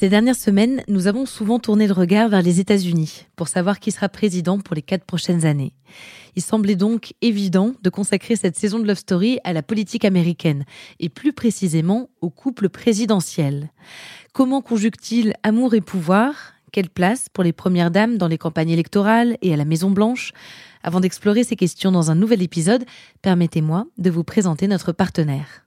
Ces dernières semaines, nous avons souvent tourné le regard vers les États-Unis pour savoir qui sera président pour les quatre prochaines années. Il semblait donc évident de consacrer cette saison de Love Story à la politique américaine, et plus précisément au couple présidentiel. Comment conjugue-t-il amour et pouvoir? Quelle place pour les premières dames dans les campagnes électorales et à la Maison Blanche? Avant d'explorer ces questions dans un nouvel épisode, permettez-moi de vous présenter notre partenaire.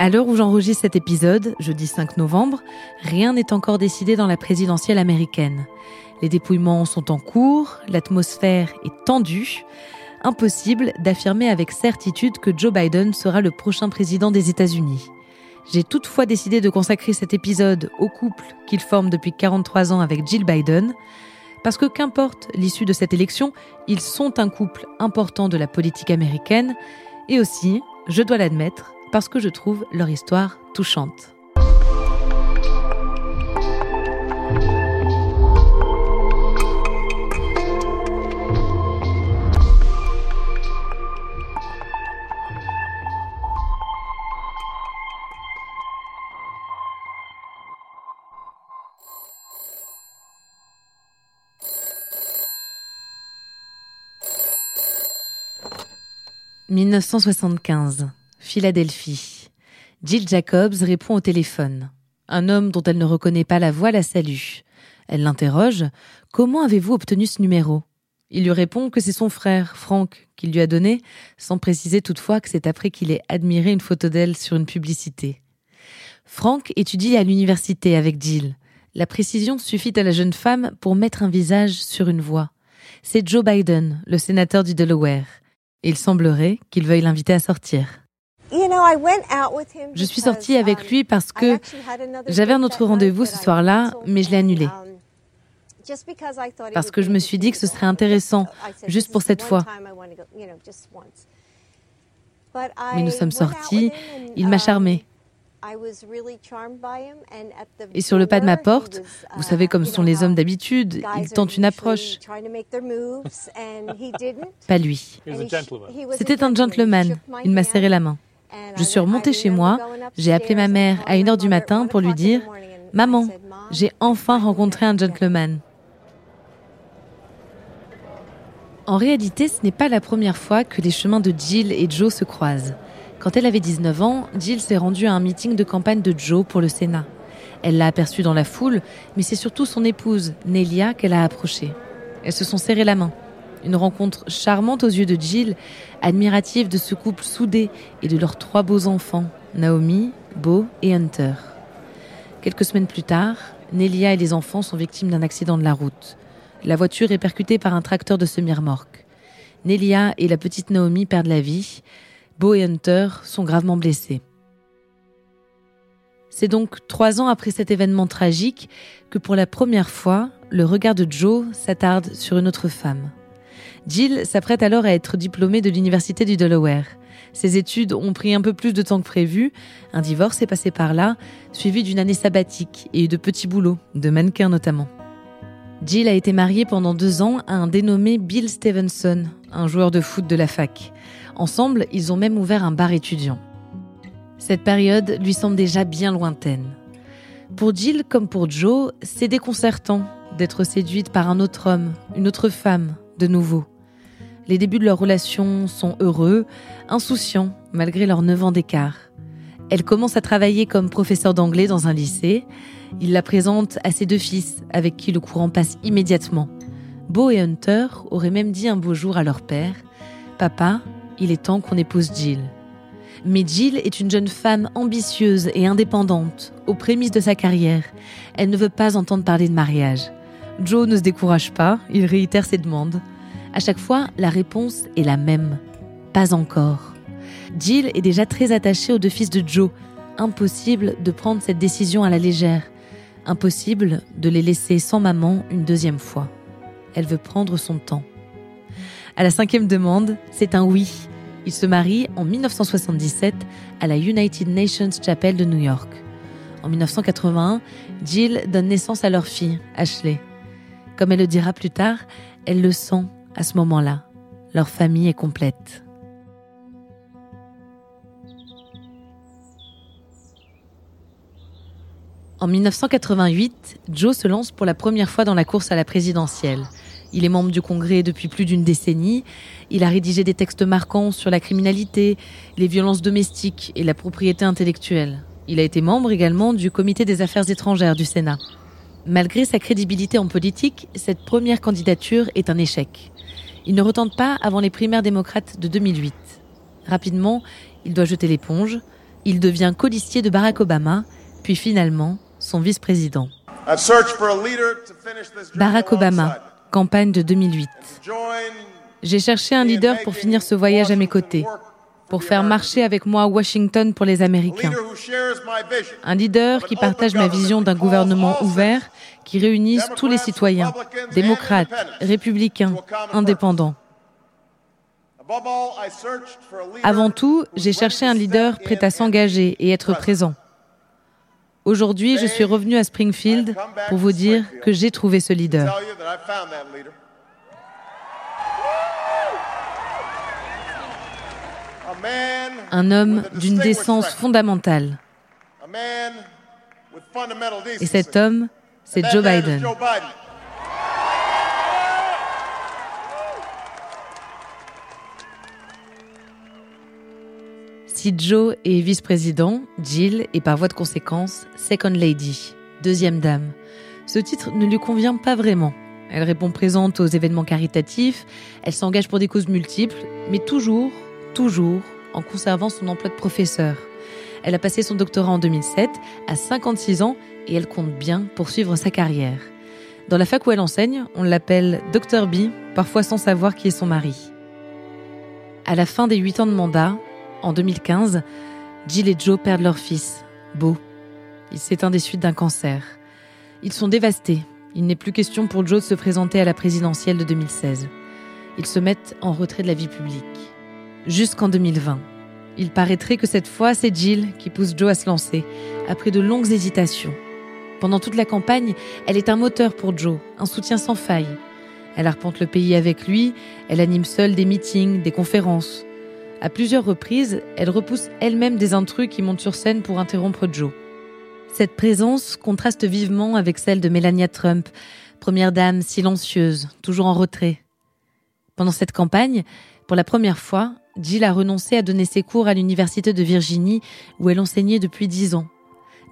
À l'heure où j'enregistre cet épisode, jeudi 5 novembre, rien n'est encore décidé dans la présidentielle américaine. Les dépouillements sont en cours, l'atmosphère est tendue. Impossible d'affirmer avec certitude que Joe Biden sera le prochain président des États-Unis. J'ai toutefois décidé de consacrer cet épisode au couple qu'il forme depuis 43 ans avec Jill Biden, parce que qu'importe l'issue de cette élection, ils sont un couple important de la politique américaine, et aussi, je dois l'admettre, parce que je trouve leur histoire touchante. « 1975. Philadelphie. Jill Jacobs répond au téléphone. Un homme dont elle ne reconnaît pas la voix la salue. Elle l'interroge. Comment avez-vous obtenu ce numéro? Il lui répond que c'est son frère, Frank, qui lui a donné, sans préciser toutefois que c'est après qu'il ait admiré une photo d'elle sur une publicité. Frank étudie à l'université avec Jill. La précision suffit à la jeune femme pour mettre un visage sur une voix. C'est Joe Biden, le sénateur du Delaware. Il semblerait qu'il veuille l'inviter à sortir. Je suis sortie avec um, lui parce que j'avais un autre rendez-vous ce soir-là, mais je l'ai annulé. um, Parce que je me suis dit que ce serait intéressant, juste pour cette fois. Mais nous sommes sortis, il m'a um, charmée. Et sur le pas de ma porte, vous savez comme sont les hommes d'habitude, ils tentent une approche. Pas lui. C'était un gentleman, il m'a serré la main. Je suis remontée chez moi, j'ai appelé ma mère à 1h du matin pour lui dire « Maman, j'ai enfin rencontré un gentleman ». En réalité, ce n'est pas la première fois que les chemins de Jill et Joe se croisent. Quand elle avait 19 ans, Jill s'est rendue à un meeting de campagne de Joe pour le Sénat. Elle l'a aperçu dans la foule, mais c'est surtout son épouse, Nelia, qu'elle a approchée. Elles se sont serrées la main. Une rencontre charmante aux yeux de Jill, admirative de ce couple soudé et de leurs trois beaux enfants, Naomi, Beau et Hunter. Quelques semaines plus tard, Nelia et les enfants sont victimes d'un accident de la route. La voiture est percutée par un tracteur de semi-remorque. Nelia et la petite Naomi perdent la vie. Beau et Hunter sont gravement blessés. C'est donc trois ans après cet événement tragique que pour la première fois, le regard de Joe s'attarde sur une autre femme. Jill s'apprête alors à être diplômée de l'Université du Delaware. Ses études ont pris un peu plus de temps que prévu. Un divorce est passé par là, suivi d'une année sabbatique et de petits boulots, de mannequin notamment. Jill a été mariée pendant deux ans à un dénommé Bill Stevenson, un joueur de foot de la fac. Ensemble, ils ont même ouvert un bar étudiant. Cette période lui semble déjà bien lointaine. Pour Jill comme pour Joe, c'est déconcertant d'être séduite par un autre homme, une autre femme, de nouveau. Les débuts de leur relation sont heureux, insouciants, malgré leurs neuf ans d'écart. Elle commence à travailler comme professeur d'anglais dans un lycée. Il la présente à ses deux fils, avec qui le courant passe immédiatement. Beau et Hunter auraient même dit un beau jour à leur père Papa, il est temps qu'on épouse Jill. Mais Jill est une jeune femme ambitieuse et indépendante, aux prémices de sa carrière. Elle ne veut pas entendre parler de mariage. Joe ne se décourage pas, il réitère ses demandes. À chaque fois, la réponse est la même. Pas encore. Jill est déjà très attachée aux deux fils de Joe. Impossible de prendre cette décision à la légère. Impossible de les laisser sans maman une deuxième fois. Elle veut prendre son temps. À la cinquième demande, c'est un oui. Il se marie en 1977 à la United Nations Chapel de New York. En 1981, Jill donne naissance à leur fille, Ashley. Comme elle le dira plus tard, elle le sent à ce moment-là. Leur famille est complète. En 1988, Joe se lance pour la première fois dans la course à la présidentielle. Il est membre du Congrès depuis plus d'une décennie. Il a rédigé des textes marquants sur la criminalité, les violences domestiques et la propriété intellectuelle. Il a été membre également du Comité des affaires étrangères du Sénat. Malgré sa crédibilité en politique, cette première candidature est un échec. Il ne retente pas avant les primaires démocrates de 2008. Rapidement, il doit jeter l'éponge. Il devient codicier de Barack Obama, puis finalement son vice-président. Barack Obama, campagne de 2008. J'ai cherché un leader pour finir ce voyage à mes côtés, pour faire marcher avec moi Washington pour les Américains. Un leader qui partage ma vision d'un gouvernement ouvert qui réunisse tous les citoyens, démocrates, républicains, indépendants. Avant tout, j'ai cherché un leader prêt à s'engager et être présent. Aujourd'hui, je suis revenu à Springfield pour vous dire que j'ai trouvé ce leader. Un homme d'une décence fondamentale. Et cet homme, c'est Joe Biden. Si Joe est vice-président, Jill est par voie de conséquence Second Lady, deuxième dame. Ce titre ne lui convient pas vraiment. Elle répond présente aux événements caritatifs, elle s'engage pour des causes multiples, mais toujours, toujours en conservant son emploi de professeur. Elle a passé son doctorat en 2007, à 56 ans, et elle compte bien poursuivre sa carrière. Dans la fac où elle enseigne, on l'appelle Dr B, parfois sans savoir qui est son mari. À la fin des 8 ans de mandat, en 2015, Jill et Joe perdent leur fils, Beau. Il s'éteint des suites d'un cancer. Ils sont dévastés. Il n'est plus question pour Joe de se présenter à la présidentielle de 2016. Ils se mettent en retrait de la vie publique. Jusqu'en 2020. Il paraîtrait que cette fois, c'est Jill qui pousse Joe à se lancer, après de longues hésitations. Pendant toute la campagne, elle est un moteur pour Joe, un soutien sans faille. Elle arpente le pays avec lui, elle anime seule des meetings, des conférences. À plusieurs reprises, elle repousse elle-même des intrus qui montent sur scène pour interrompre Joe. Cette présence contraste vivement avec celle de Melania Trump, première dame silencieuse, toujours en retrait. Pendant cette campagne, pour la première fois, Jill a renoncé à donner ses cours à l'université de Virginie où elle enseignait depuis dix ans.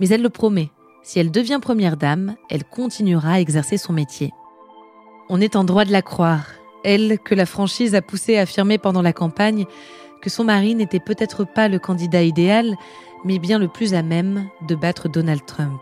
Mais elle le promet, si elle devient première dame, elle continuera à exercer son métier. On est en droit de la croire, elle que la franchise a poussé à affirmer pendant la campagne que son mari n'était peut-être pas le candidat idéal, mais bien le plus à même de battre Donald Trump.